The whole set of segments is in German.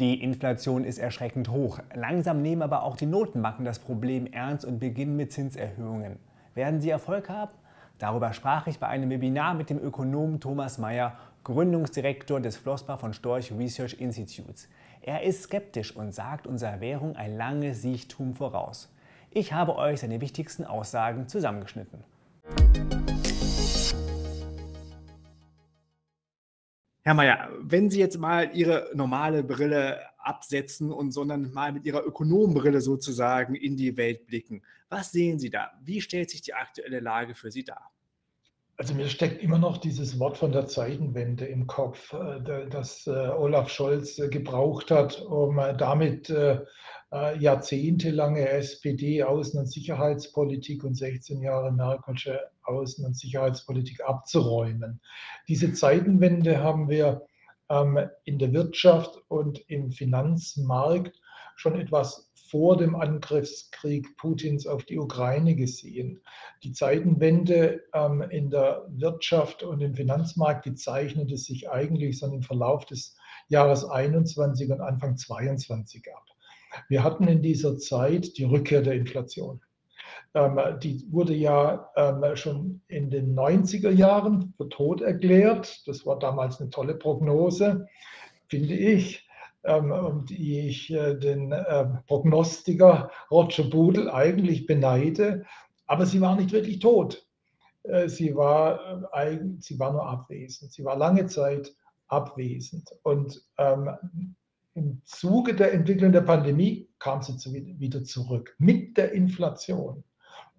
Die Inflation ist erschreckend hoch. Langsam nehmen aber auch die Notenbanken das Problem ernst und beginnen mit Zinserhöhungen. Werden sie Erfolg haben? Darüber sprach ich bei einem Webinar mit dem Ökonomen Thomas Mayer, Gründungsdirektor des Flossbach von Storch Research Institutes. Er ist skeptisch und sagt unserer Währung ein langes Siechtum voraus. Ich habe euch seine wichtigsten Aussagen zusammengeschnitten. Herr Mayer, wenn Sie jetzt mal Ihre normale Brille absetzen und sondern mal mit Ihrer Ökonomenbrille sozusagen in die Welt blicken, was sehen Sie da? Wie stellt sich die aktuelle Lage für Sie dar? Also mir steckt immer noch dieses Wort von der Zeitenwende im Kopf, äh, das äh, Olaf Scholz äh, gebraucht hat, um damit jahrzehntelange SPD-Außen- und Sicherheitspolitik und 16 Jahre Merkelsche Außen- und Sicherheitspolitik abzuräumen. Diese Zeitenwende haben wir ähm, in der Wirtschaft und im Finanzmarkt schon etwas vor dem Angriffskrieg Putins auf die Ukraine gesehen. Die Zeitenwende ähm, in der Wirtschaft und im Finanzmarkt, die zeichnete sich eigentlich so im Verlauf des Jahres 21 und Anfang 22 ab. Wir hatten in dieser Zeit die Rückkehr der Inflation. Ähm, die wurde ja ähm, schon in den 90er Jahren für tot erklärt. Das war damals eine tolle Prognose, finde ich, ähm, die ich äh, den Prognostiker Roger Budel eigentlich beneide. Aber sie war nicht wirklich tot. Äh, sie war, sie war nur abwesend. Sie war lange Zeit abwesend. Und im Zuge der Entwicklung der Pandemie kam sie wieder zurück mit der Inflation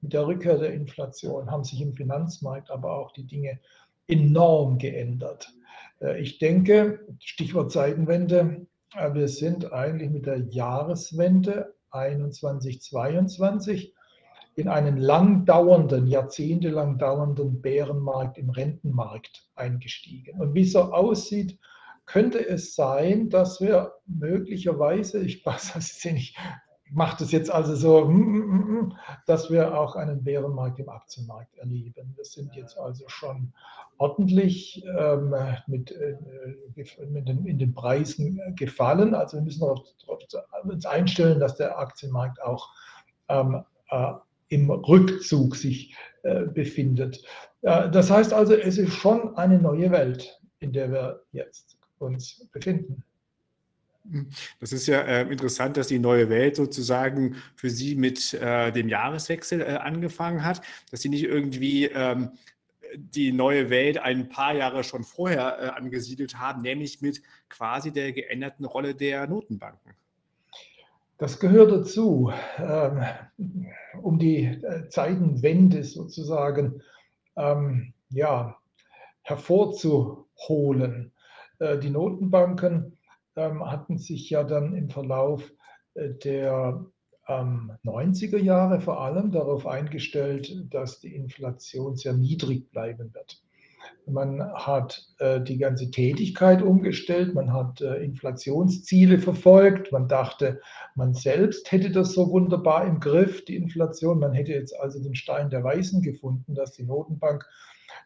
mit der Rückkehr der Inflation haben sich im Finanzmarkt aber auch die Dinge enorm geändert. Äh, ich denke, Stichwort Zeitenwende, äh, wir sind eigentlich mit der Jahreswende 21, 22 in einen lang dauernden, jahrzehntelang dauernden Bärenmarkt im Rentenmarkt eingestiegen. Und wie es so aussieht, könnte es sein, dass wir möglicherweise, ich weiß es nicht, macht es jetzt also so, hm, hm, hm, dass wir auch einen Bärenmarkt im Aktienmarkt erleben. Wir sind jetzt also schon ordentlich ähm, mit, äh, mit den, in den Preisen gefallen. Also wir müssen darauf, uns einstellen, dass der Aktienmarkt auch ähm, äh, im Rückzug sich äh, befindet. Äh, das heißt also, es ist schon eine neue Welt, in der wir jetzt uns befinden. Das ist ja äh, interessant, dass die neue Welt sozusagen für Sie mit äh, dem Jahreswechsel äh, angefangen hat, dass Sie nicht irgendwie ähm, die neue Welt ein paar Jahre schon vorher äh, angesiedelt haben, nämlich mit quasi der geänderten Rolle der Notenbanken. Das gehört dazu, ähm, um die äh, Zeitenwende sozusagen ähm, ja, hervorzuholen. Äh, die Notenbanken ähm, hatten sich ja dann im Verlauf äh, der ähm, 90er Jahre vor allem darauf eingestellt, dass die Inflation sehr niedrig bleiben wird. Man hat äh, die ganze Tätigkeit umgestellt, man hat äh, Inflationsziele verfolgt, man dachte, man selbst hätte das so wunderbar im Griff, die Inflation. Man hätte jetzt also den Stein der Weisen gefunden, dass die Notenbank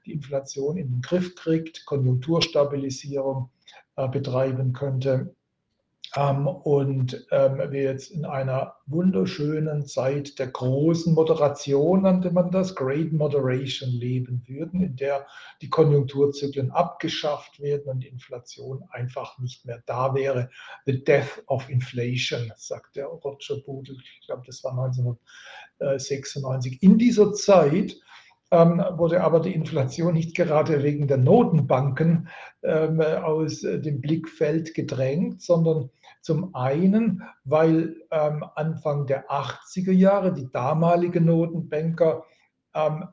die Inflation in den Griff kriegt, Konjunkturstabilisierung äh, betreiben könnte. Ähm, und ähm, wir jetzt in einer wunderschönen Zeit der großen Moderation, nannte man das, Great Moderation leben würden, in der die Konjunkturzyklen abgeschafft werden und die Inflation einfach nicht mehr da wäre. The Death of Inflation, sagt der Roger Budel, ich glaube, das war 1996. In dieser Zeit wurde aber die Inflation nicht gerade wegen der Notenbanken ähm, aus dem Blickfeld gedrängt, sondern zum einen, weil ähm, Anfang der 80er Jahre die damaligen Notenbanker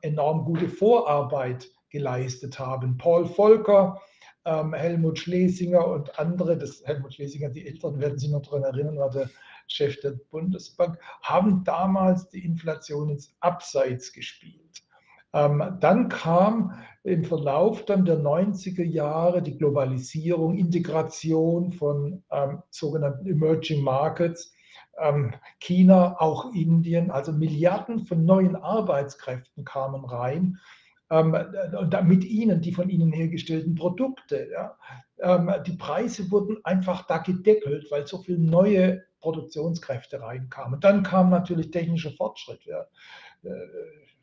enorm gute Vorarbeit geleistet haben. Paul Volcker, Helmut Schlesinger und andere, das Helmut Schlesinger, die Älteren werden sich noch daran erinnern, war der Chef der Bundesbank, haben damals die Inflation ins Abseits gespielt. Ähm, dann kam im Verlauf dann der 90er Jahre die Globalisierung, Integration von ähm, sogenannten Emerging Markets, ähm, China, auch Indien, also Milliarden von neuen Arbeitskräften kamen rein. ähm, mit ihnen die von ihnen hergestellten Produkte. Ja. Ähm, die Preise wurden einfach da gedeckelt, weil so viele neue Produktionskräfte reinkamen. Dann kam natürlich technischer Fortschritt. Ja. Äh,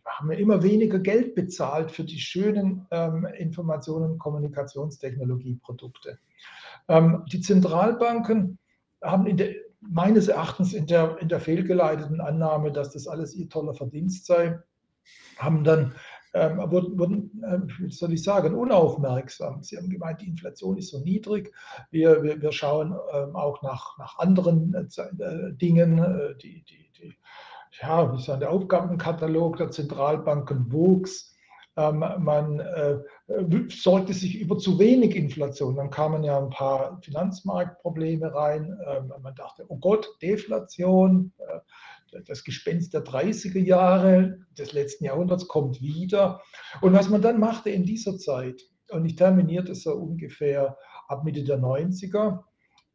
haben ja immer weniger Geld bezahlt für die schönen ähm, Informationen- und Kommunikationstechnologieprodukte. Ähm, die Zentralbanken haben der, meines Erachtens in der, in der fehlgeleiteten Annahme, dass das alles ihr toller Verdienst sei, haben dann ähm, wurden, wurden äh, wie soll ich sagen, unaufmerksam. Sie haben gemeint, die Inflation ist so niedrig. Wir, wir, wir schauen ähm, auch nach, nach anderen äh, Dingen, äh, die, die, die, ja, wie sagen, der Aufgabenkatalog der Zentralbanken wuchs. Ähm, man äh, sorgte sich über zu wenig Inflation. Dann kamen ja ein paar Finanzmarktprobleme rein. Ähm, man dachte, oh Gott, Deflation. Äh, das Gespenst der 30er Jahre des letzten Jahrhunderts kommt wieder. Und was man dann machte in dieser Zeit, und ich terminierte so ungefähr ab Mitte der 90er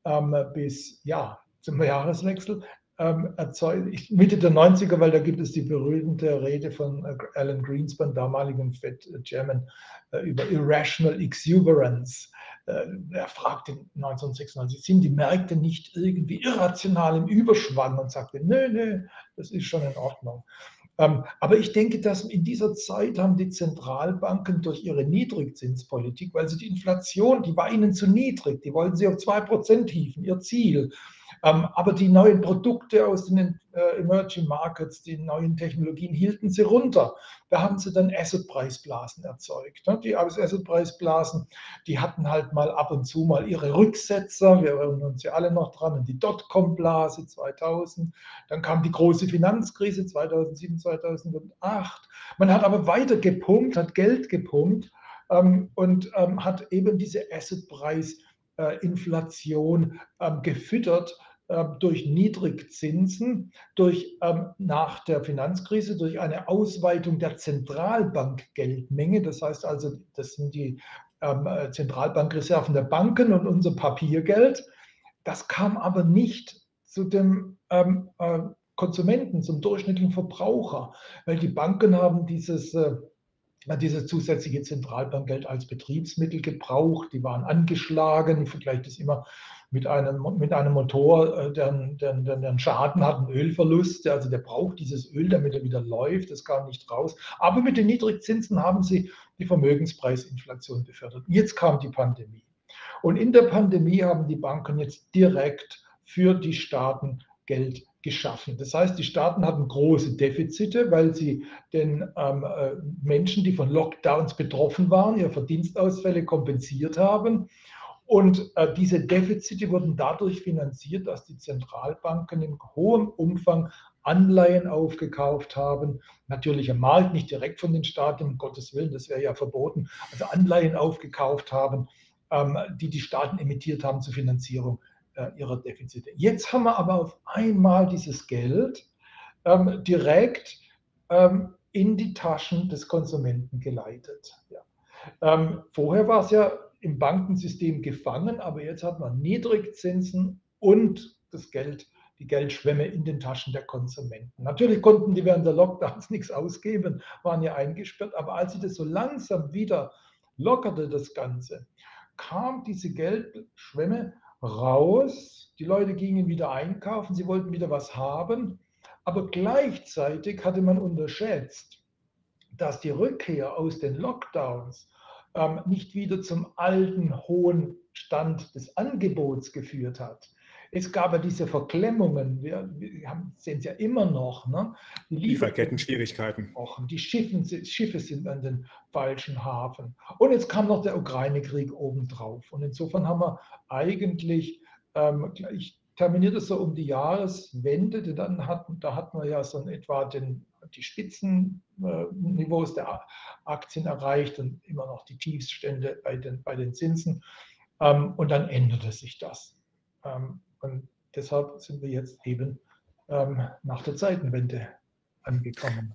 ähm, bis ja, zum Jahreswechsel, ähm, erzeugt, Mitte der 90er, weil da gibt es die berühmte Rede von äh, Alan Greenspan, damaligen Fed-Chairman, äh, über Irrational Exuberance. Äh, er fragte 1996, sind die Märkte nicht irgendwie irrational im Überschwang und sagte, nö, nö, das ist schon in Ordnung. Ähm, aber ich denke, dass in dieser Zeit haben die Zentralbanken durch ihre Niedrigzinspolitik, weil sie die Inflation, die war ihnen zu niedrig, die wollten sie auf 2% hieven, ihr Ziel. Ähm, aber die neuen Produkte aus den äh, Emerging Markets, die neuen Technologien hielten sie runter. Da haben sie dann Assetpreisblasen erzeugt. Ne? Die Assetpreisblasen, die hatten halt mal ab und zu mal ihre Rücksetzer. Wir erinnern uns ja alle noch dran, die Dotcom-Blase 2000. Dann kam die große Finanzkrise 2007, 2008. Man hat aber weiter gepumpt, hat Geld gepumpt ähm, und ähm, hat eben diese Assetpreisinflation gefüttert ähm, durch Niedrigzinsen, durch ähm, nach der Finanzkrise, durch eine Ausweitung der Zentralbankgeldmenge. Das heißt also, das sind die ähm, äh, Zentralbankreserven der Banken und unser Papiergeld. Das kam aber nicht zu dem ähm, äh, Konsumenten, zum durchschnittlichen Verbraucher, weil die Banken haben dieses äh, dieses zusätzliche Zentralbankgeld als Betriebsmittel gebraucht. Die waren angeschlagen. Ich vergleiche das immer mit einem, mit einem Motor, äh, der, der, der einen Schaden hat, einen Ölverlust. Also der braucht dieses Öl, damit er wieder läuft. Das kam nicht raus. Aber mit den Niedrigzinsen haben sie die Vermögenspreisinflation befördert. Jetzt kam die Pandemie. Und in der Pandemie haben die Banken jetzt direkt für die Staaten Geld geschaffen. Das heißt, die Staaten hatten große Defizite, weil sie den ähm, äh, Menschen, die von Lockdowns betroffen waren, ihre Verdienstausfälle kompensiert haben. Und äh, diese Defizite wurden dadurch finanziert, dass die Zentralbanken in hohem Umfang Anleihen aufgekauft haben. Natürlich am Markt, nicht direkt von den Staaten, um Gottes Willen, das wäre ja verboten. Also Anleihen aufgekauft haben, ähm, die die Staaten emittiert haben zur Finanzierung äh, ihrer Defizite. Jetzt haben wir aber auf einmal dieses Geld ähm, direkt ähm, in die Taschen des Konsumenten geleitet. Ja. Ähm, vorher war es ja im Bankensystem gefangen, aber jetzt hat man Niedrigzinsen und das Geld, die Geldschwemme in den Taschen der Konsumenten. Natürlich konnten die während der Lockdowns nichts ausgeben, waren ja eingesperrt, aber als sie das so langsam wieder lockerte, das Ganze, kam diese Geldschwemme raus, die Leute gingen wieder einkaufen, sie wollten wieder was haben, aber gleichzeitig hatte man unterschätzt, dass die Rückkehr aus den Lockdowns ähm, nicht wieder zum alten hohen Stand des Angebots geführt hat. Es gab ja diese Verklemmungen, wir, wir sehen es ja immer noch. Ne? Die Lieferketten-Schwierigkeiten. Die Schiffen, Schiffe sind an den falschen Hafen. Und jetzt kam noch der Ukraine-Krieg obendrauf. Und insofern haben wir eigentlich, ähm, ich terminiere das so um die Jahreswende, dann hatten, da hatten wir ja so in etwa den die Spitzenniveaus der Aktien erreicht und immer noch die Tiefststände bei den, bei den Zinsen. Ähm, und dann änderte sich das. Ähm, und deshalb sind wir jetzt eben ähm, nach der Zeitenwende angekommen.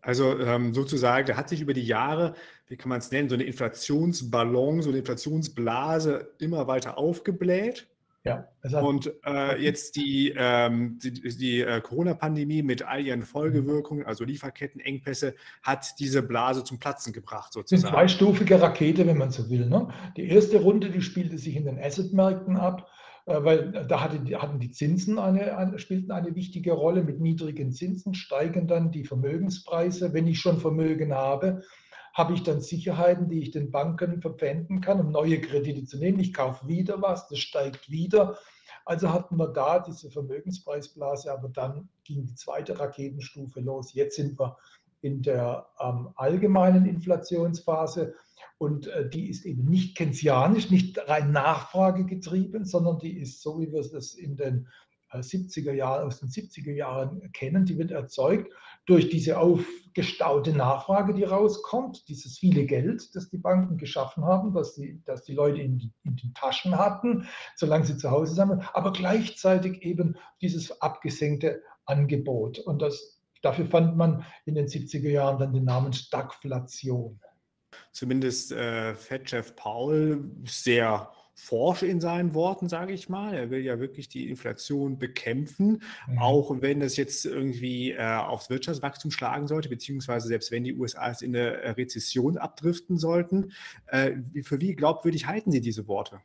Also sozusagen, da hat sich über die Jahre, wie kann man es nennen, so eine Inflationsballon, so eine Inflationsblase immer weiter aufgebläht. Ja, und äh, jetzt die, ähm, die, die äh, Corona-Pandemie mit all ihren Folgewirkungen, also Lieferkettenengpässe, hat diese Blase zum Platzen gebracht, sozusagen. Eine zweistufige Rakete, wenn man so will. Ne? Die erste Runde, die spielte sich in den Assetmärkten ab, weil da hatte, hatten die Zinsen eine, eine, spielten eine wichtige Rolle. Mit niedrigen Zinsen steigen dann die Vermögenspreise. Wenn ich schon Vermögen habe, habe ich dann Sicherheiten, die ich den Banken verpfänden kann, um neue Kredite zu nehmen. Ich kaufe wieder was, das steigt wieder. Also hatten wir da diese Vermögenspreisblase, aber dann ging die zweite Raketenstufe los. Jetzt sind wir in der ähm, allgemeinen Inflationsphase und äh, die ist eben nicht keynesianisch, nicht rein nachfragegetrieben, sondern die ist so, wie wir es in den 70er Jahren, aus den 70er Jahren kennen, die wird erzeugt durch diese aufgestaute Nachfrage, die rauskommt, dieses viele Geld, das die Banken geschaffen haben, das die, das die Leute in, in den Taschen hatten, solange sie zu Hause sind, aber gleichzeitig eben dieses abgesenkte Angebot. Und das, dafür fand man in den 70er Jahren dann den Namen Stagflation. Zumindest äh, Fed-Chef Paul sehr forsch in seinen Worten, sage ich mal. Er will ja wirklich die Inflation bekämpfen, mhm. auch wenn das jetzt irgendwie äh, aufs Wirtschaftswachstum schlagen sollte, beziehungsweise selbst wenn die USA es in eine äh, Rezession abdriften sollten. Äh, für wie glaubwürdig halten Sie diese Worte?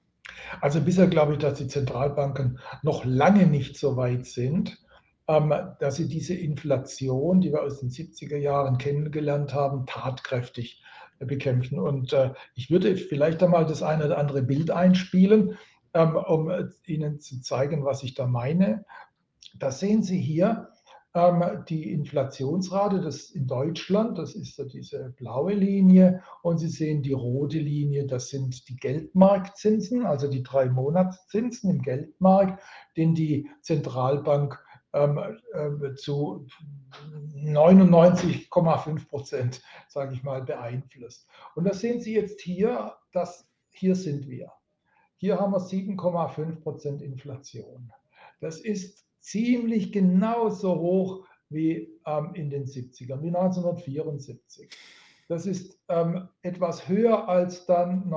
Also bisher glaube ich, dass die Zentralbanken noch lange nicht so weit sind, ähm, dass sie diese Inflation, die wir aus den 70er Jahren kennengelernt haben, tatkräftig bekämpfen. Und äh, ich würde vielleicht einmal das eine oder andere Bild einspielen, ähm, um äh, Ihnen zu zeigen, was ich da meine. Da sehen Sie hier ähm, die Inflationsrate das in Deutschland, das ist diese blaue Linie, und Sie sehen die rote Linie, das sind die Geldmarktzinsen, also die drei Monatszinsen im Geldmarkt, den die Zentralbank zu 99,5 Prozent, sage ich mal, beeinflusst. Und das sehen Sie jetzt hier, dass hier sind wir. Hier haben wir 7,5 Prozent Inflation. Das ist ziemlich genauso hoch wie ähm, in den 70ern, wie 1974. Das ist ähm, etwas höher als dann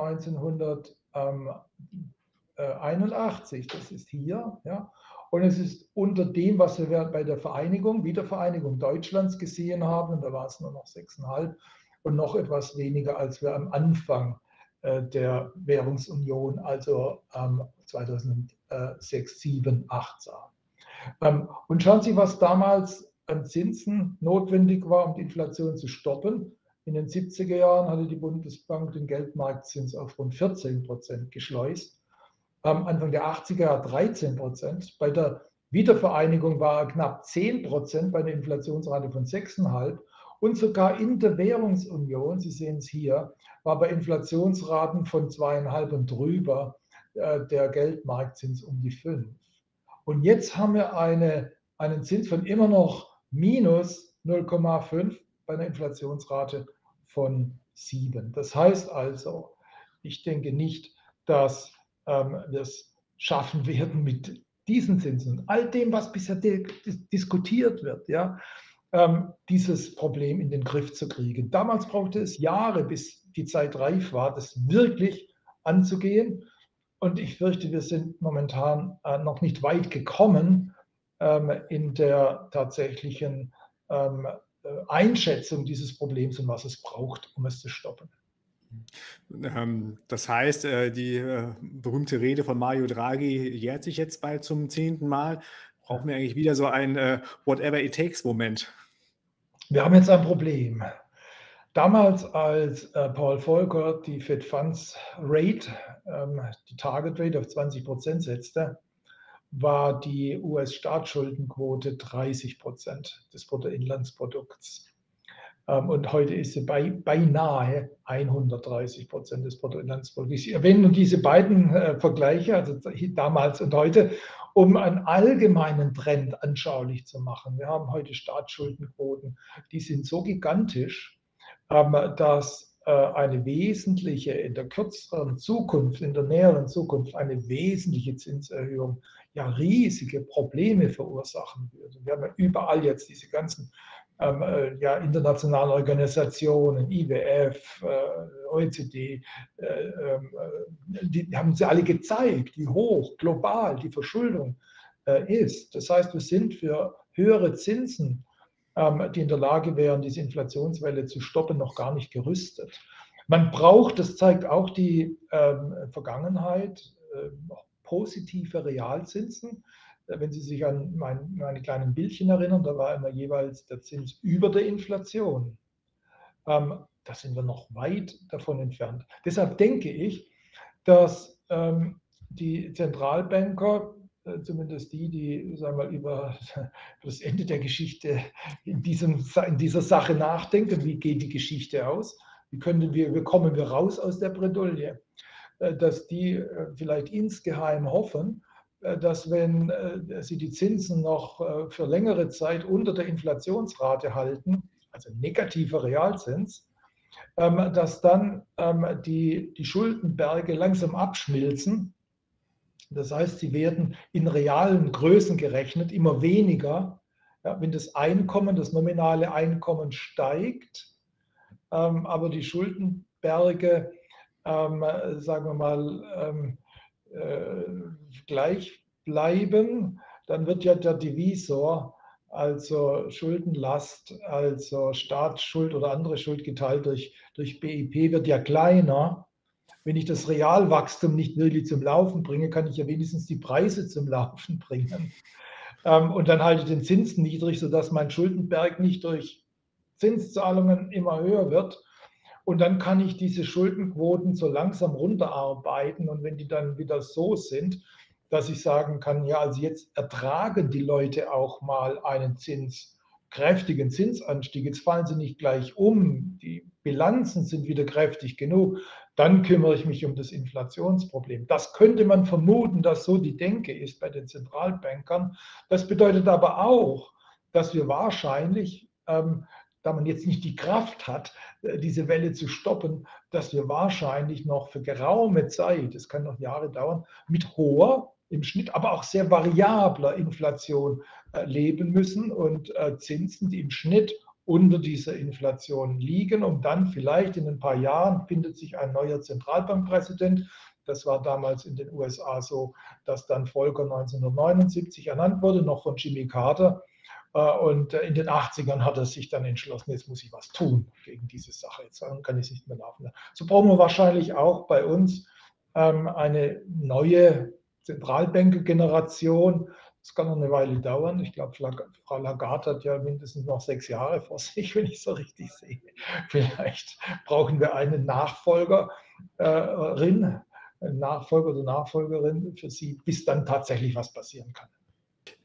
1981. Das ist hier. Ja. Und es ist unter dem, was wir bei der Vereinigung, Wiedervereinigung Deutschlands gesehen haben, und da war es nur noch 6,5 und noch etwas weniger, als wir am Anfang äh, der Währungsunion, also 2006, 7, 8 sahen. Ähm, und schauen Sie, was damals an Zinsen notwendig war, um die Inflation zu stoppen. In den 70er Jahren hatte die Bundesbank den Geldmarktzins auf rund 14 Prozent geschleust. Anfang der 80er Jahre 13 Prozent. Bei der Wiedervereinigung war er knapp 10 Prozent bei einer Inflationsrate von 6,5. Und sogar in der Währungsunion, Sie sehen es hier, war bei Inflationsraten von 2,5 und drüber äh, der Geldmarktzins um die 5. Und jetzt haben wir eine, einen Zins von immer noch minus 0,5 bei einer Inflationsrate von 7. Das heißt also, ich denke nicht, dass ähm, das schaffen werden mit diesen Zinsen, all dem, was bisher diskutiert wird, ja, ähm, dieses Problem in den Griff zu kriegen. Damals brauchte es Jahre, bis die Zeit reif war, das wirklich anzugehen. Und ich fürchte, wir sind momentan äh, noch nicht weit gekommen ähm, in der tatsächlichen ähm, äh, Einschätzung dieses Problems und was es braucht, um es zu stoppen. Ähm, das heißt, äh, die äh, berühmte Rede von Mario Draghi jährt sich jetzt bald zum zehnten Mal. Brauchen wir eigentlich wieder so ein äh, Whatever it takes Moment? Wir haben jetzt ein Problem. Damals, als Paul Volcker die Fed Funds Rate, ähm, die Target Rate auf 20 Prozent setzte, war die US-Staatsschuldenquote 30 Prozent des Bruttoinlandsprodukts. Ähm, und heute ist sie bei, beinahe 130 Prozent des Bruttoinlandsprodukts. Ich erwähne nur diese beiden äh, Vergleiche, also damals und heute, um einen allgemeinen Trend anschaulich zu machen. Wir haben heute Staatsschuldenquoten, die sind so gigantisch, ähm, dass äh, eine wesentliche, in der kürzeren Zukunft, in der näheren Zukunft, eine wesentliche Zinserhöhung ja riesige Probleme verursachen würde. Wir haben ja überall jetzt diese ganzen ähm, äh, ja, internationalen Organisationen, IWF, äh, OECD, äh, ähm, äh, die haben sie alle gezeigt, wie hoch global die Verschuldung äh, ist. Das heißt, wir sind für höhere Zinsen, ähm, die in der Lage wären, diese Inflationswelle zu stoppen, noch gar nicht gerüstet. Man braucht, das zeigt auch die ähm, Vergangenheit, äh, positive Realzinsen. Wenn Sie sich an mein, meine kleinen Bildchen erinnern, da war immer jeweils der Zins über der Inflation. Ähm, da sind wir noch weit davon entfernt. Deshalb denke ich, dass ähm, die Zentralbanker, äh, zumindest die, die sagen wir, über das Ende der Geschichte in, diesem, in dieser Sache nachdenken, wie geht die Geschichte aus, wie, können wir, wie kommen wir raus aus der Bredouille, äh, dass die äh, vielleicht insgeheim hoffen, äh, dass wenn äh, sie die Zinsen noch äh, für längere Zeit unter der Inflationsrate halten, also negativer Realzins, ähm, dass dann ähm, die, die Schuldenberge langsam abschmilzen. Das heißt, sie werden in realen Größen gerechnet immer weniger. wenn das Einkommen, das nominale Einkommen steigt, ähm, aber die Schuldenberge, sagen wir mal, äh, gleich bleiben, dann wird ja der Divisor, also Schuldenlast, also Staatsschuld oder andere Schuld geteilt durch, durch BIP, wird ja kleiner. Wenn ich das Realwachstum nicht wirklich zum Laufen bringe, kann ich ja wenigstens die Preise zum Laufen bringen. Ähm, und dann halte ich den Zins niedrig, sodass mein Schuldenberg nicht durch Zinszahlungen immer höher wird, und dann kann ich diese Schuldenquoten so langsam runterarbeiten. Und wenn die dann wieder so sind, dass ich sagen kann, ja, also jetzt ertragen die Leute auch mal einen Zins, kräftigen Zinsanstieg. Jetzt fallen sie nicht gleich um. Die Bilanzen sind wieder kräftig genug. Dann kümmere ich mich um das Inflationsproblem. Das könnte man vermuten, dass so die Denke ist bei den Zentralbankern. Das bedeutet aber auch, dass wir wahrscheinlich ähm, da man jetzt nicht die Kraft hat, äh, diese Welle zu stoppen, dass wir wahrscheinlich noch für geraume Zeit, es kann noch Jahre dauern, mit hoher im Schnitt, aber auch sehr variabler Inflation äh, leben müssen und äh, Zinsen, die im Schnitt unter dieser Inflation liegen, um dann vielleicht in ein paar Jahren findet sich ein neuer Zentralbankpräsident. Das war damals in den USA so, dass dann Volker 1979 ernannt wurde, noch von Jimmy Carter. Äh, und äh, in den 80ern hat er sich dann entschlossen, jetzt muss ich was tun gegen diese Sache. Jetzt kann ich es nicht mehr laufen. So brauchen wir wahrscheinlich auch bei uns ähm, eine neue Zentralbanker-Generation. Das kann noch eine Weile dauern. Ich glaube, Frau Lagarde hat ja mindestens noch sechs Jahre vor sich, wenn ich so richtig sehe. Vielleicht brauchen wir eine Nachfolgerin, Nachfolger oder Nachfolgerin für sie, bis dann tatsächlich was passieren kann.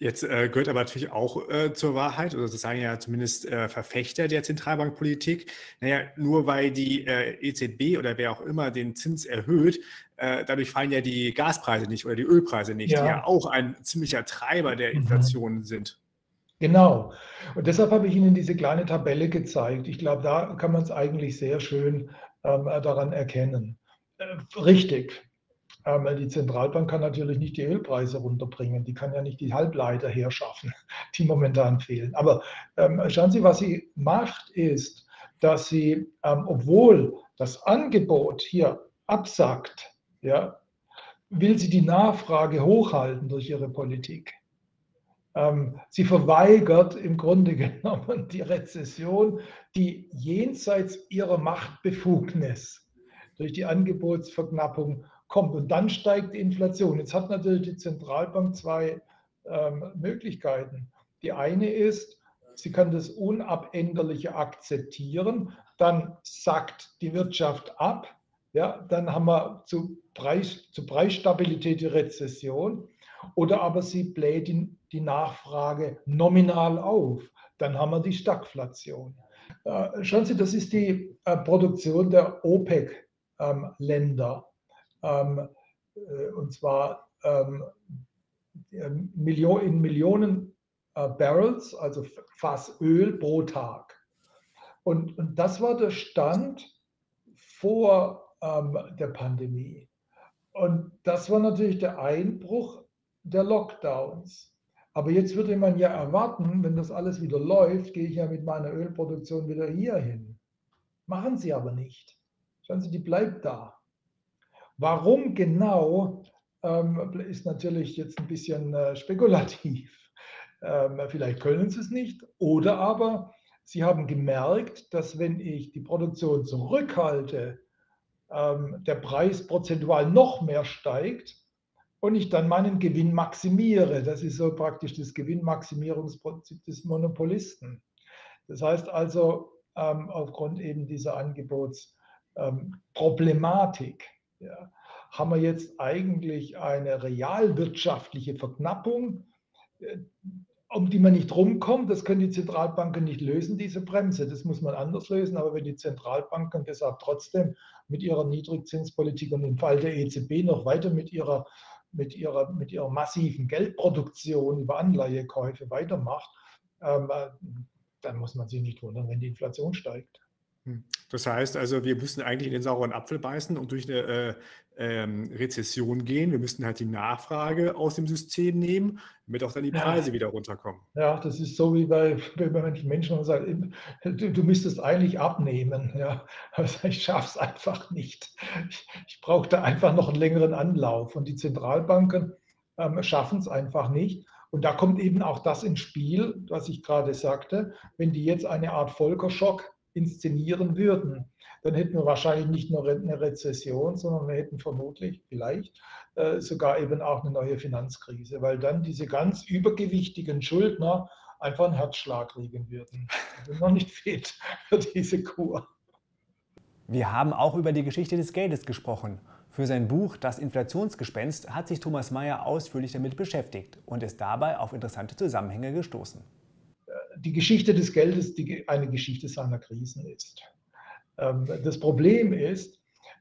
Jetzt äh, gehört aber natürlich auch äh, zur Wahrheit, oder das sagen ja zumindest äh, Verfechter der Zentralbankpolitik, naja, nur weil die äh, EZB oder wer auch immer den Zins erhöht, äh, dadurch fallen ja die Gaspreise nicht oder die Ölpreise nicht, ja. die ja auch ein ziemlicher Treiber der mhm. Inflation mhm. sind. Genau. Und deshalb habe ich Ihnen diese kleine Tabelle gezeigt. Ich glaube, da kann man es eigentlich sehr schön ähm, daran erkennen. Äh, richtig. Ähm, die Zentralbank kann natürlich nicht die Ölpreise runterbringen. Die kann ja nicht die Halbleiter herschaffen, die momentan fehlen. Aber ähm, schauen Sie, was sie macht, ist, dass sie, ähm, obwohl das Angebot hier absackt, ja, will sie die Nachfrage hochhalten durch ihre Politik. Ähm, sie verweigert im Grunde genommen die Rezession, die jenseits ihrer Machtbefugnis durch die Angebotsverknappung kommt. Und dann steigt die Inflation. Jetzt hat natürlich die Zentralbank zwei ähm, Möglichkeiten. Die eine ist, sie kann das Unabänderliche akzeptieren, dann sackt die Wirtschaft ab, ja, dann haben wir zu, Preis, zu Preisstabilität die Rezession. Oder aber sie bläht die, die Nachfrage nominal auf, dann haben wir die Stagflation. Äh, schauen Sie, das ist die äh, Produktion der OPEC-Länder. Ähm, ähm, äh, und zwar ähm, in Millionen äh, Barrels, also Fass Öl pro Tag. Und, und das war der Stand vor ähm, der Pandemie. Und das war natürlich der Einbruch der Lockdowns. Aber jetzt würde man ja erwarten, wenn das alles wieder läuft, gehe ich ja mit meiner Ölproduktion wieder hier hin. Machen sie aber nicht. Schauen Sie, die bleibt da. Warum genau, ähm, ist natürlich jetzt ein bisschen äh, spekulativ. Ähm, vielleicht können sie es nicht. Oder aber sie haben gemerkt, dass wenn ich die Produktion zurückhalte, ähm, der Preis prozentual noch mehr steigt und ich dann meinen Gewinn maximiere. Das ist so praktisch das Gewinnmaximierungsprinzip des Monopolisten. Das heißt also, ähm, aufgrund eben dieser Angebotsproblematik ja, haben wir jetzt eigentlich eine realwirtschaftliche Verknappung, äh, um die man nicht rumkommt. Das können die Zentralbanken nicht lösen, diese Bremse. Das muss man anders lösen. Aber wenn die Zentralbanken deshalb trotzdem mit ihrer Niedrigzinspolitik und im Fall der EZB noch weiter mit ihrer, mit ihrer, mit ihrer massiven Geldproduktion über Anleihekäufe weitermacht, ähm, äh, dann muss man sich nicht wundern, wenn die Inflation steigt. Hm. Das heißt also, wir müssen eigentlich in den sauren Apfel beißen und durch eine äh, ähm, Rezession gehen. Wir müssten halt die Nachfrage aus dem System nehmen, damit auch dann die Preise ja. wieder runterkommen. Ja, das ist so wie bei, bei manchen Menschen, man sagt, du, du müsstest eigentlich abnehmen. Ja, also ich schaffe es einfach nicht. Ich, ich brauche da einfach noch einen längeren Anlauf. Und die Zentralbanken ähm, schaffen es einfach nicht. Und da kommt eben auch das ins Spiel, was ich gerade sagte, wenn die jetzt eine Art Volkerschock inszenieren würden, dann hätten wir wahrscheinlich nicht nur eine Rezession, sondern wir hätten vermutlich vielleicht äh, sogar eben auch eine neue Finanzkrise, weil dann diese ganz übergewichtigen Schuldner einfach einen Herzschlag kriegen würden. Das ist noch nicht fit für diese Kur. Wir haben auch über die Geschichte des Geldes gesprochen. Für sein Buch Das Inflationsgespenst hat sich Thomas Mayer ausführlich damit beschäftigt und ist dabei auf interessante Zusammenhänge gestoßen die Geschichte des Geldes die eine Geschichte seiner Krisen ist. Ähm, das Problem ist,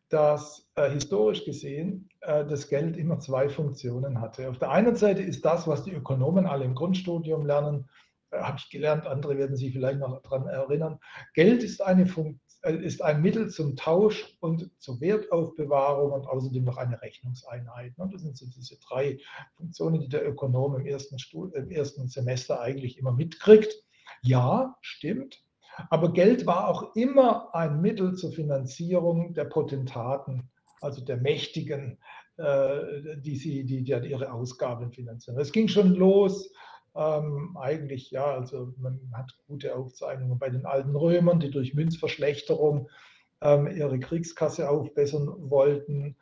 dass äh, historisch gesehen äh, das Geld immer zwei Funktionen hatte. Auf der einen Seite ist das, was die Ökonomen alle im Grundstudium lernen, äh, habe ich gelernt, andere werden sich vielleicht noch daran erinnern. Geld ist eine Funktion äh, ist ein Mittel zum Tausch und zur Wertaufbewahrung und außerdem noch eine Rechnungseinheit. Ne? Das sind so diese drei Funktionen, die der Ökonom im ersten, Stuhl, im ersten Semester eigentlich immer mitkriegt. Ja, stimmt. Aber Geld war auch immer ein Mittel zur Finanzierung der Potentaten, also der Mächtigen, äh, die, sie, die, die ihre Ausgaben finanzieren. Es ging schon los ähm, eigentlich, ja, also man hat gute Aufzeichnungen bei den alten Römern, die durch Münzverschlechterung ähm, ihre Kriegskasse aufbessern wollten.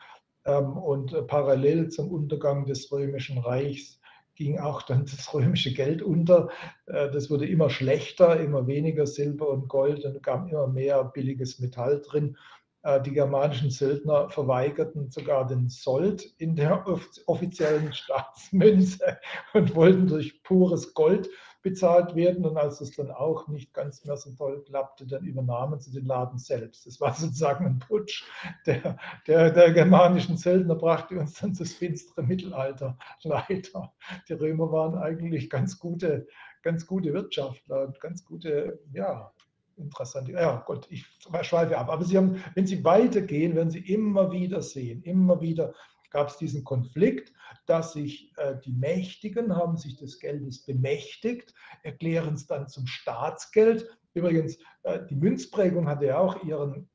Ähm, und äh, parallel zum Untergang des Römischen Reichs ging auch dann das römische Geld unter. Äh, das wurde immer schlechter, immer weniger Silber und Gold und kam immer mehr billiges Metall drin. Äh, die germanischen Söldner verweigerten sogar den Sold in der offiziellen Staatsmünze und wollten durch pures Gold bezahlt werden. Und als es dann auch nicht ganz mehr so toll klappte, dann übernahmen sie den Laden selbst. Das war sozusagen ein Putsch der, der, der germanischen Söldner, brachte uns dann das finstere Mittelalter leider. Die Römer waren eigentlich ganz gute, ganz gute Wirtschaftler und ganz gute ja, interessant. Ja, Gott, ich schweife ab. Aber Sie haben, wenn Sie weitergehen, werden Sie immer wieder sehen, immer wieder gab es diesen Konflikt, dass sich äh, die Mächtigen haben sich des Geldes bemächtigt, erklären es dann zum Staatsgeld. Übrigens, äh, die Münzprägung hatte ja auch ihren,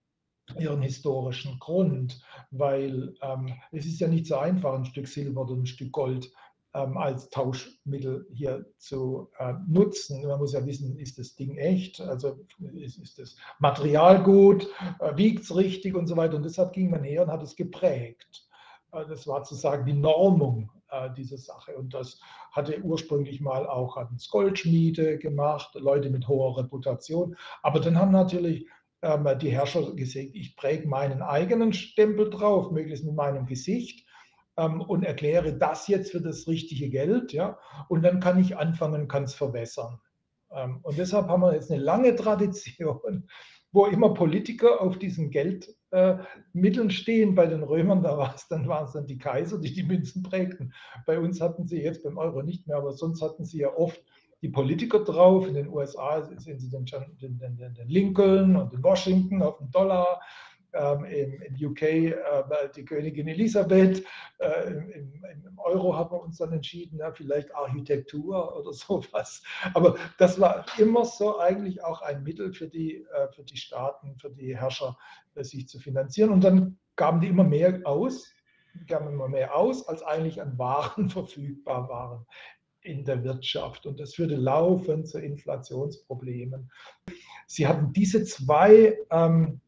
ihren historischen Grund, weil ähm, es ist ja nicht so einfach, ein Stück Silber oder ein Stück Gold ähm, als Tauschmittel hier zu äh, nutzen. Man muss ja wissen, ist das Ding echt? Also ist, ist das Material gut? Äh, Wiegt es richtig und so weiter? Und deshalb ging man her und hat es geprägt. Äh, das war sozusagen die Normung äh, dieser Sache. Und das hatte ursprünglich mal auch hatten Goldschmiede gemacht, Leute mit hoher Reputation. Aber dann haben natürlich ähm, die Herrscher gesagt, ich präge meinen eigenen Stempel drauf, möglichst mit meinem Gesicht ähm, und erkläre das jetzt für das richtige Geld, ja, und dann kann ich anfangen, kann es verwässern. Ähm, und deshalb haben wir jetzt eine lange Tradition, wo immer Politiker auf diesen Geldmitteln äh, stehen. Bei den Römern, da war dann waren es dann die Kaiser, die die Münzen prägten. Bei uns hatten sie jetzt beim Euro nicht mehr, aber sonst hatten sie ja oft die Politiker drauf. In den USA sehen Sie den, den, den, den Lincoln und den Washington auf dem Dollar. Ähm, im, im, UK äh, die Königin Elisabeth, äh, im, im, Euro haben wir uns dann entschieden, ja, vielleicht Architektur oder sowas. Aber das war immer so eigentlich auch ein Mittel für die, äh, für die Staaten, für die Herrscher, äh, sich zu finanzieren. Und dann gaben die immer mehr aus, gaben immer mehr aus, als eigentlich an Waren verfügbar waren in der Wirtschaft. Und das führte laufend zu Inflationsproblemen. Sie hatten diese zwei ähm,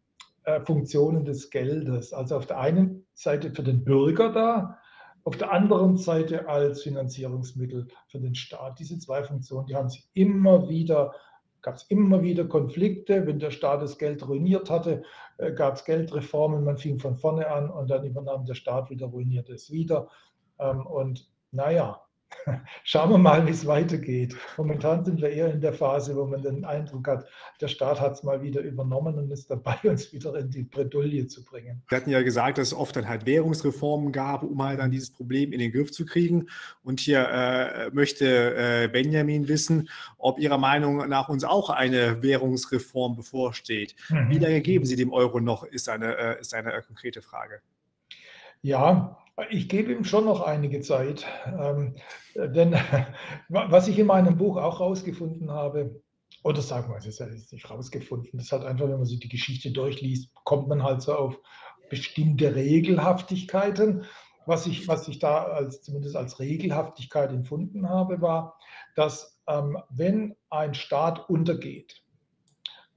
äh, Funktionen des Geldes. Also auf der einen Seite für den Bürger da, auf der anderen Seite als Finanzierungsmittel für den Staat. Diese zwei Funktionen, die haben sich immer wieder, gab es immer wieder Konflikte. Wenn der Staat das Geld ruiniert hatte, äh, gab es Geldreformen, man fing von vorne an und dann übernahm der Staat wieder, ruinierte es wieder. Ähm, und naja, Schauen wir mal, wie es weitergeht. Momentan sind wir eher in der Phase, wo man den Eindruck hat, der Staat hat es mal wieder übernommen und ist dabei, uns wieder in die Bredouille zu bringen. Wir hatten ja gesagt, dass es oft dann halt Währungsreformen gab, um halt dann dieses Problem in den Griff zu kriegen. Und hier äh, möchte äh, Benjamin wissen, ob Ihrer Meinung nach uns auch eine Währungsreform bevorsteht. Mhm. Wie lange geben Sie dem Euro noch, ist eine, äh, ist eine konkrete Frage. Ja, ich gebe ihm schon noch einige Zeit, ähm, denn was ich in meinem Buch auch rausgefunden habe, oder sagen wir, es ist nicht rausgefunden, das ist halt einfach, wenn man sich die Geschichte durchliest, kommt man halt so auf bestimmte Regelhaftigkeiten. Was ich, was ich da als, zumindest als Regelhaftigkeit empfunden habe, war, dass ähm, wenn ein Staat untergeht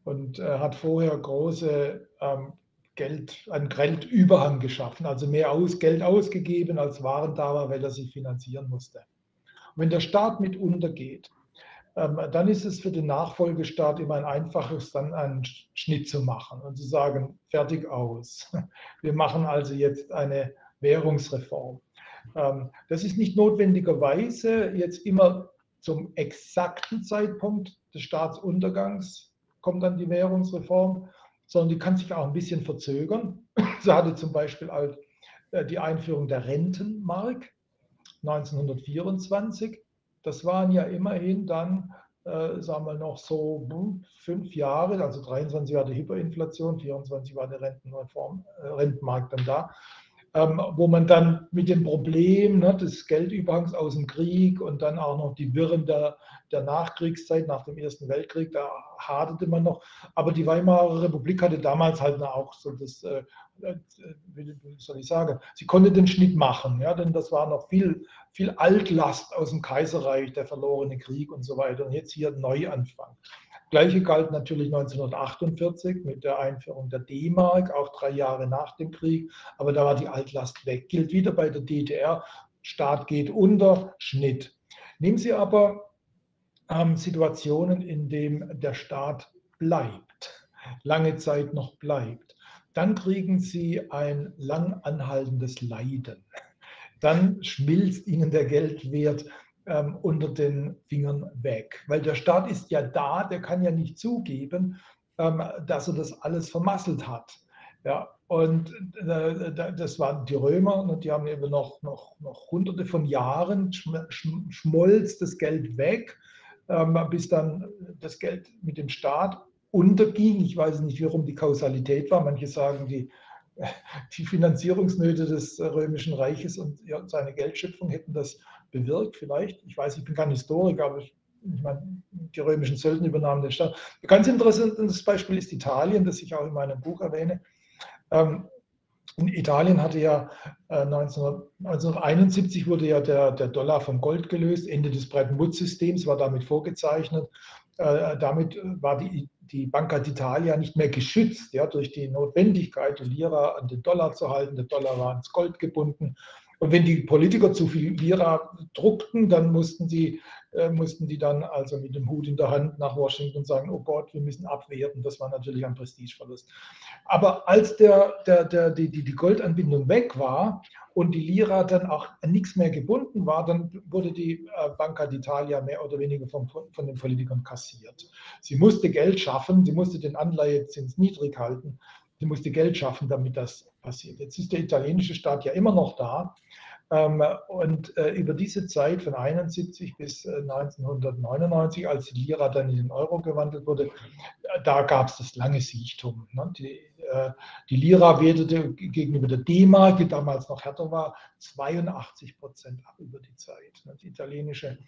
und äh, hat vorher große ähm, Geld, einen Geldüberhang geschaffen, also mehr aus, Geld ausgegeben, als Waren da war, weil er sich finanzieren musste. Und wenn der Staat mit untergeht, ähm, dann ist es für den Nachfolgestaat immer ein einfaches, dann einen Schnitt zu machen und zu sagen, fertig aus. Wir machen also jetzt eine Währungsreform. Ähm, das ist nicht notwendigerweise jetzt immer zum exakten Zeitpunkt des Staatsuntergangs kommt dann die Währungsreform, sondern die kann sich auch ein bisschen verzögern. So hatte zum Beispiel halt äh, die Einführung der Rentenmark 1924. Das waren ja immerhin dann, äh, sagen wir noch so hm, fünf Jahre, also 23 Jahre Hyperinflation, 24 war der Rentenreform, äh, Rentenmarkt dann da ähm, wo man dann mit dem Problem ne, des Geldüberhangs aus dem Krieg und dann auch noch die Wirren der, der Nachkriegszeit nach dem Ersten Weltkrieg, da haderte man noch. Aber die Weimarer Republik hatte damals halt auch so das, äh, äh, wie soll ich sagen, sie konnte den Schnitt machen, ja, denn das war noch viel, viel Altlast aus dem Kaiserreich, der verlorene Krieg und so weiter. Und jetzt hier Neuanfang. Gleiche galt natürlich 1948 mit der Einführung der D-Mark, auch drei Jahre nach dem Krieg, aber da war die Altlast weg. Gilt wieder bei der DDR, Staat geht unter, Schnitt. Nehmen Sie aber ähm, Situationen, in denen der Staat bleibt, lange Zeit noch bleibt, dann kriegen Sie ein lang anhaltendes Leiden. Dann schmilzt Ihnen der Geldwert ähm, unter den Fingern weg. Weil der Staat ist ja da, der kann ja nicht zugeben, ähm, dass er das alles vermasselt hat. Ja, und äh, das waren die Römer, und die haben eben noch, noch, noch hunderte von Jahren schmolz das Geld weg, ähm, bis dann das Geld mit dem Staat unterging. Ich weiß nicht, warum die Kausalität war. Manche sagen, die, die Finanzierungsnöte des Römischen Reiches und seine Geldschöpfung hätten das bewirkt, vielleicht. Ich weiß, ich bin kein Historiker, aber ich, ich meine, die römischen Söldner übernahmen den Staat. Ein ganz interessantes Beispiel ist Italien, das ich auch in meinem Buch erwähne. Ähm, in Italien hatte ja äh, 1971 wurde ja der, der Dollar vom Gold gelöst, Ende des Bretton Woods-Systems war damit vorgezeichnet. Äh, damit war die, die Banca d'Italia nicht mehr geschützt ja, durch die Notwendigkeit, die Lira an den Dollar zu halten. Der Dollar war ins Gold gebunden. Und wenn die Politiker zu viel Lira druckten, dann mussten sie, äh, mussten die dann also mit dem Hut in der Hand nach Washington sagen, oh Gott, wir müssen abwerten. Das war natürlich ein Prestigeverlust. Aber als der, der, der, die, die Goldanbindung weg war und die Lira dann auch nichts mehr gebunden war, dann wurde die äh, Banca d'Italia mehr oder weniger von, von den Politikern kassiert. Sie musste Geld schaffen, sie musste den Anleihezins niedrig halten, sie musste Geld schaffen, damit das passiert. Jetzt ist der italienische Staat ja immer noch da und äh, über diese Zeit von 71 bis 1999, als die Lira dann in den Euro gewandelt wurde, da gab es das lange Siechtum. Ne? Die, Lira wertete gegenüber der D-Mark, die damals noch härter war, 82 Prozent ab über die Zeit. Ne? Die italienische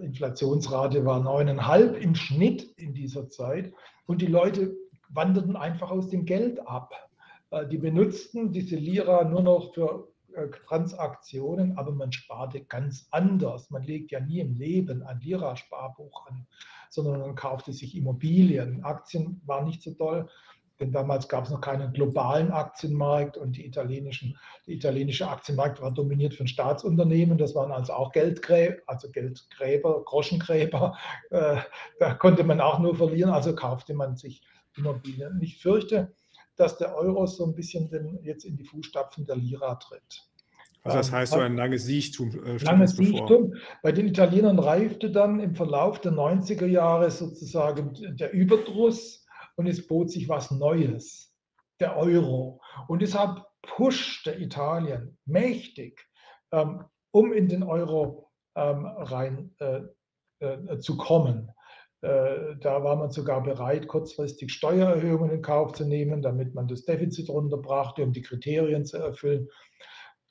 Inflationsrate war 9,5 im Schnitt in dieser Zeit. Und die Leute wanderten einfach aus dem Geld ab. Die benutzten diese Lira nur noch für äh, Transaktionen, aber man sparte ganz anders. Man legt ja nie im Leben ein Lira-Sparbuch an, sondern man kaufte sich Immobilien. Aktien waren nicht so toll, denn damals gab es noch keinen globalen Aktienmarkt und die italienischen, der italienische Aktienmarkt war dominiert von Staatsunternehmen. Das waren also auch Geldgräber, also Geldgräber, Groschengräber. Äh, da konnte man auch nur verlieren, also kaufte man sich Immobilien. Ich fürchte, dass der Euro so ein bisschen den, jetzt in die Fußstapfen der Lira tritt. Also das heißt so ein langes Siechtum. Äh, langes Siechtum. Bei den Italienern reifte dann im Verlauf der 90er Jahre sozusagen der Überdruss und es bot sich was Neues, der Euro. Und deshalb pushte Italien mächtig, ähm, um in den Euro ähm, rein äh, äh, zu kommen. Äh, da war man sogar bereit, kurzfristig Steuererhöhungen in Kauf zu nehmen, damit man das Defizit runterbrachte, um die Kriterien zu erfüllen.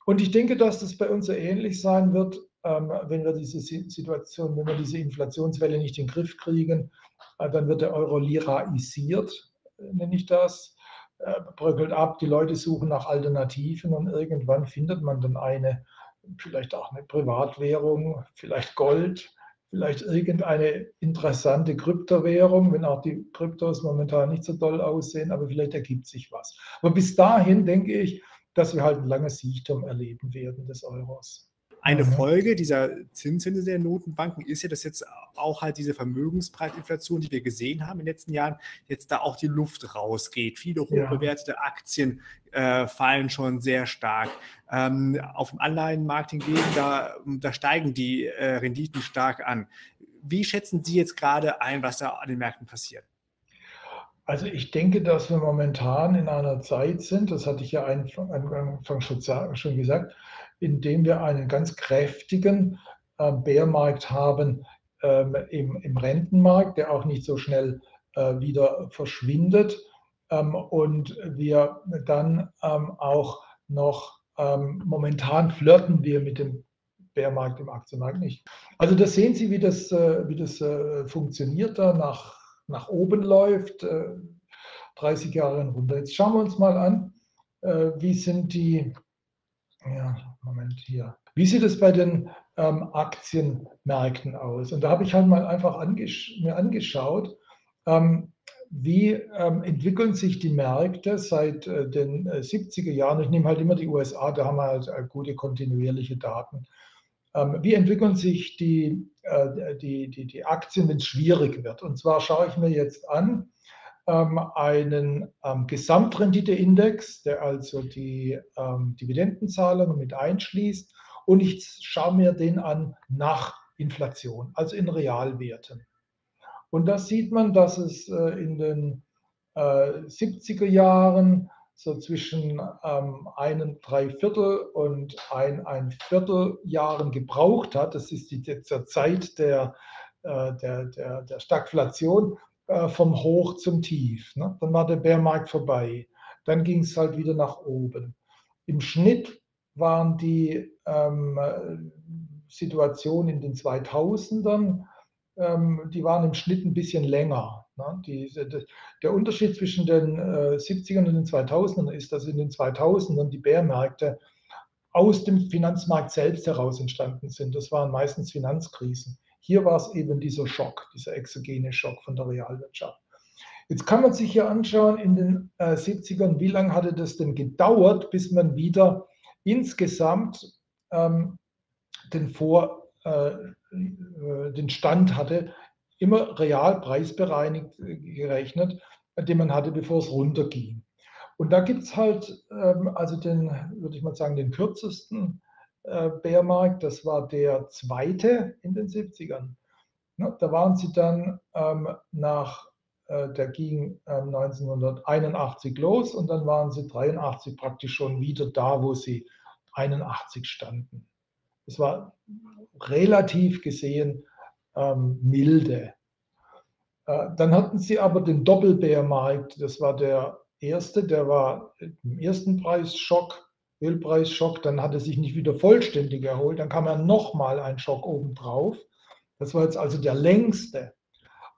Und ich denke, dass das bei uns so ähnlich sein wird, ähm, wenn wir diese Situation, wenn wir diese Inflationswelle nicht in den Griff kriegen, äh, dann wird der Euro liraisiert, nenne ich das, äh, bröckelt ab, die Leute suchen nach Alternativen und irgendwann findet man dann eine, vielleicht auch eine Privatwährung, vielleicht Gold, vielleicht irgendeine interessante Kryptowährung, wenn auch die Kryptos momentan nicht so toll aussehen, aber vielleicht ergibt sich was. Aber bis dahin denke ich, dass wir halt ein langes Siechtum erleben werden des Euros. Eine mhm. Folge dieser Zinswende der Notenbanken ist ja, dass jetzt auch halt diese Vermögenspreisinflation, die wir gesehen haben in den letzten Jahren, jetzt da auch die Luft rausgeht. Viele hochbewertete ja. Aktien äh, fallen schon sehr stark. Ähm, auf dem Anleihenmarkt hingegen, da, da steigen die äh, Renditen stark an. Wie schätzen Sie jetzt gerade ein, was da an den Märkten passiert? Also ich denke, dass wir momentan in einer Zeit sind, das hatte ich ja Anfang schon gesagt, in dem wir einen ganz kräftigen äh, Bärmarkt haben ähm, im, im Rentenmarkt, der auch nicht so schnell äh, wieder verschwindet. Ähm, und wir dann ähm, auch noch momentan flirten wir mit dem Bärmarkt im Aktienmarkt nicht. Also das sehen Sie, wie das, äh, wie das funktioniert da nach nach oben läuft, 30 äh, Jahre runter. Jetzt schauen wir uns mal an, äh, wie sind die, ja, Moment hier, wie sieht es bei den ähm, Aktienmärkten aus? Und da habe ich halt mal einfach angesch mir angeschaut, ähm, wie ähm, entwickeln sich die Märkte seit äh, den äh, 70er Jahren. Ich nehme halt immer die USA, da haben wir halt äh, gute kontinuierliche Daten. Ähm, wie entwickeln sich die, äh, die, die, die Aktien, wenn es schwierig wird? Und zwar schaue ich mir jetzt an einen ähm, Gesamtrenditeindex, der also die Dividendenzahlungen mit einschließt. Und ich schaue mir den an nach Inflation, also in Realwerten. Und da sieht man, dass es äh, in den 70er äh, Jahren so zwischen ähm, einem Dreiviertel und ein, ein Vierteljahren gebraucht hat. Das ist die, die zur Zeit der, äh, der, der, der Stagflation äh, vom Hoch zum Tief. Ne? Dann war der Bärmarkt vorbei. Dann ging es halt wieder nach oben. Im Schnitt waren die ähm, Situationen in den 2000ern, ähm, die waren im Schnitt ein bisschen länger. Ne? Die, der Unterschied zwischen den 70ern äh, und den 2000ern ist, dass in den 2000ern die Bärmärkte aus dem Finanzmarkt selbst heraus entstanden sind. Das waren meistens Finanzkrisen. Hier war es eben dieser Schock, dieser exogene Schock von der Realwirtschaft. Jetzt kann man sich ja anschauen, in den 70ern, äh, wie lange hatte das denn gedauert, bis man wieder insgesamt ähm, den, Vor, äh, äh den Stand hatte, immer real preisbereinigt äh, gerechnet, den man hatte, bevor es runterging. Und da gibt es halt, ähm, also den, würde ich mal sagen, den kürzesten äh, Bärmarkt, das war der zweite in den 70ern. Ne, da waren sie dann ähm, nach, äh, der ging 1981 los und dann waren sie 83 praktisch schon wieder da, wo sie 81 standen. Es war relativ gesehen ähm, milde. Äh, dann hatten sie aber den Doppelbärmarkt, das war der erste, der war im ersten Preisschock, Ölpreisschock, dann hat er sich nicht wieder vollständig erholt, dann kam ja nochmal ein Schock obendrauf. Das war jetzt also der längste.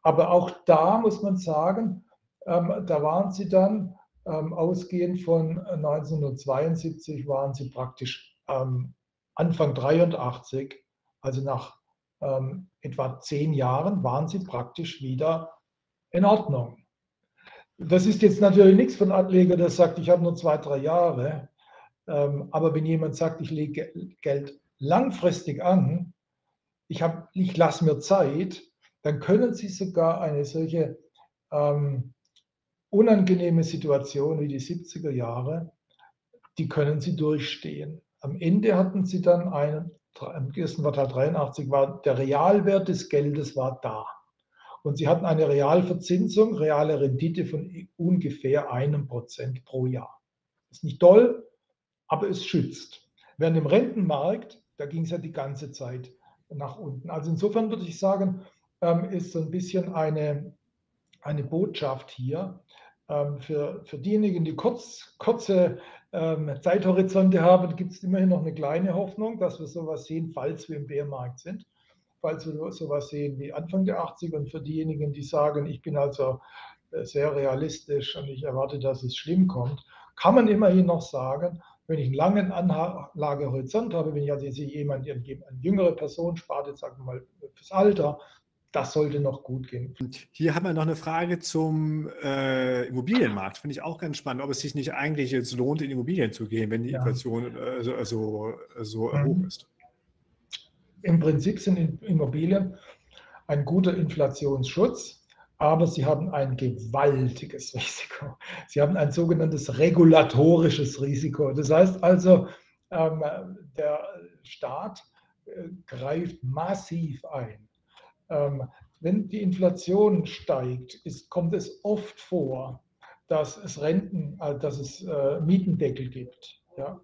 Aber auch da muss man sagen, ähm, da waren sie dann, ähm, ausgehend von 1972, waren sie praktisch ähm, Anfang 83, also nach ähm, etwa zehn Jahren, waren sie praktisch wieder in Ordnung. Das ist jetzt natürlich nichts von Anleger, der sagt, ich habe nur zwei, drei Jahre. Ähm, aber wenn jemand sagt, ich lege Geld langfristig an, ich, ich lasse mir Zeit, dann können Sie sogar eine solche ähm, unangenehme Situation wie die 70er Jahre, die können Sie durchstehen. Am Ende hatten Sie dann einen, im ersten Quartal 83 war der Realwert des Geldes war da. Und Sie hatten eine Realverzinsung, reale Rendite von ungefähr einem Prozent pro Jahr. Ist nicht toll, aber es schützt. Während im Rentenmarkt, da ging es ja die ganze Zeit nach unten. Also insofern würde ich sagen, ähm, ist so ein bisschen eine, eine Botschaft hier ähm, für, für diejenigen, die kurz, kurze ähm, Zeithorizonte haben, gibt es immerhin noch eine kleine Hoffnung, dass wir sowas sehen, falls wir im Bärmarkt sind, falls wir sowas sehen wie Anfang der 80er. Und für diejenigen, die sagen, ich bin also äh, sehr realistisch und ich erwarte, dass es schlimm kommt, kann man immerhin noch sagen, wenn ich einen langen Anlagehorizont habe, wenn ich also jemand, eine jüngere Person spart, jetzt sagen wir mal fürs Alter, das sollte noch gut gehen. Und hier haben wir noch eine Frage zum äh, Immobilienmarkt. Finde ich auch ganz spannend, ob es sich nicht eigentlich jetzt lohnt, in Immobilien zu gehen, wenn die ja. Inflation äh, so, so, so mhm. hoch ist. Im Prinzip sind Immobilien ein guter Inflationsschutz aber sie haben ein gewaltiges Risiko. Sie haben ein sogenanntes regulatorisches Risiko. Das heißt also, ähm, der Staat äh, greift massiv ein. Ähm, wenn die Inflation steigt, ist, kommt es oft vor, dass es Renten, äh, dass es äh, Mietendeckel gibt. Ja?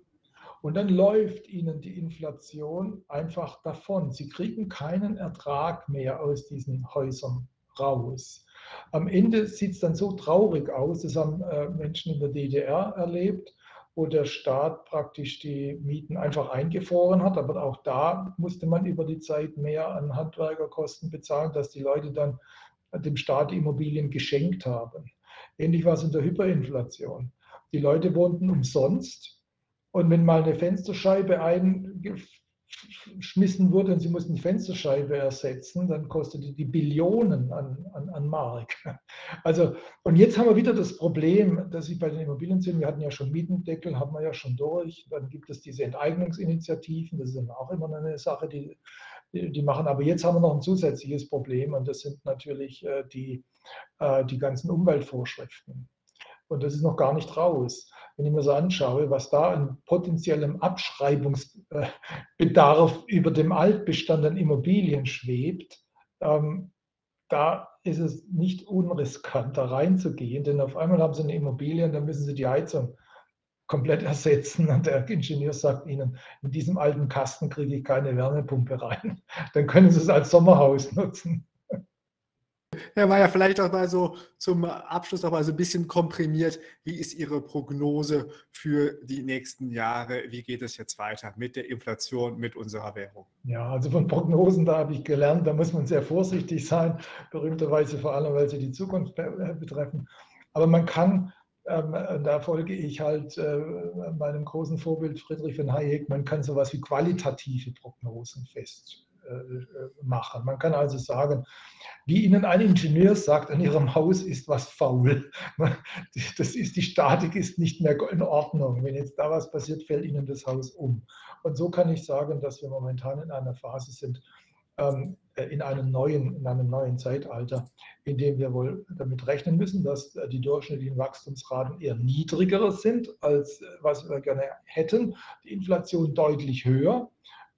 Und dann läuft ihnen die Inflation einfach davon. Sie kriegen keinen Ertrag mehr aus diesen Häusern raus. Am Ende sieht es dann so traurig aus, das haben äh, Menschen in der DDR erlebt, wo der Staat praktisch die Mieten einfach eingefroren hat. Aber auch da musste man über die Zeit mehr an Handwerkerkosten bezahlen, dass die Leute dann dem Staat Immobilien geschenkt haben. Ähnlich war es in der Hyperinflation. Die Leute wohnten umsonst und wenn mal eine Fensterscheibe ein, geschmissen wurde und sie mussten die Fensterscheibe ersetzen, dann kostete die Billionen an, an, an Mark. Also, und jetzt haben wir wieder das Problem, dass ich bei den Immobilien sind, wir hatten ja schon Mietendeckel, haben wir ja schon durch, dann gibt es diese Enteignungsinitiativen, das ist auch immer eine Sache, die, die machen, aber jetzt haben wir noch ein zusätzliches Problem und das sind natürlich äh, die, äh, die ganzen Umweltvorschriften. Und das ist noch gar nicht raus wenn ich mir so anschaue, was da an potenziellem Abschreibungsbedarf über dem Altbestand an Immobilien schwebt, ähm, da ist es nicht unriskant, da reinzugehen, denn auf einmal haben Sie eine Immobilie und dann müssen Sie die Heizung komplett ersetzen und der Ingenieur sagt Ihnen, in diesem alten Kasten kriege ich keine Wärmepumpe rein. Dann können Sie es als Sommerhaus nutzen. Herr Mayer, vielleicht auch mal so zum Abschluss noch mal so ein bisschen komprimiert. Wie ist Ihre Prognose für die nächsten Jahre? Wie geht es jetzt weiter mit der Inflation, mit unserer Währung? Ja, also von Prognosen, da habe ich gelernt, da muss man sehr vorsichtig sein, berühmterweise vor allem, weil sie die Zukunft betreffen. Aber man kann, ähm, da folge ich halt äh, meinem großen Vorbild Friedrich von Hayek, man kann sowas wie qualitative Prognosen feststellen äh, machen. Man kann also sagen, wie Ihnen ein Ingenieur sagt, an Ihrem Haus ist was faul. Das ist, die Statik ist nicht mehr in Ordnung. Wenn jetzt da was passiert, fällt Ihnen das Haus um. Und so kann ich sagen, dass wir momentan in einer Phase sind, ähm, in einem neuen, in einem neuen Zeitalter, in dem wir wohl damit rechnen müssen, dass die durchschnittlichen Wachstumsraten eher niedriger sind, als was wir gerne hätten. Die Inflation deutlich höher.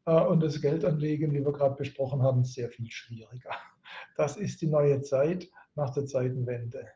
Äh, und das Geldanlegen, wie wir gerade besprochen haben, sehr viel schwieriger. Das ist die neue Zeit nach der Zeitenwende.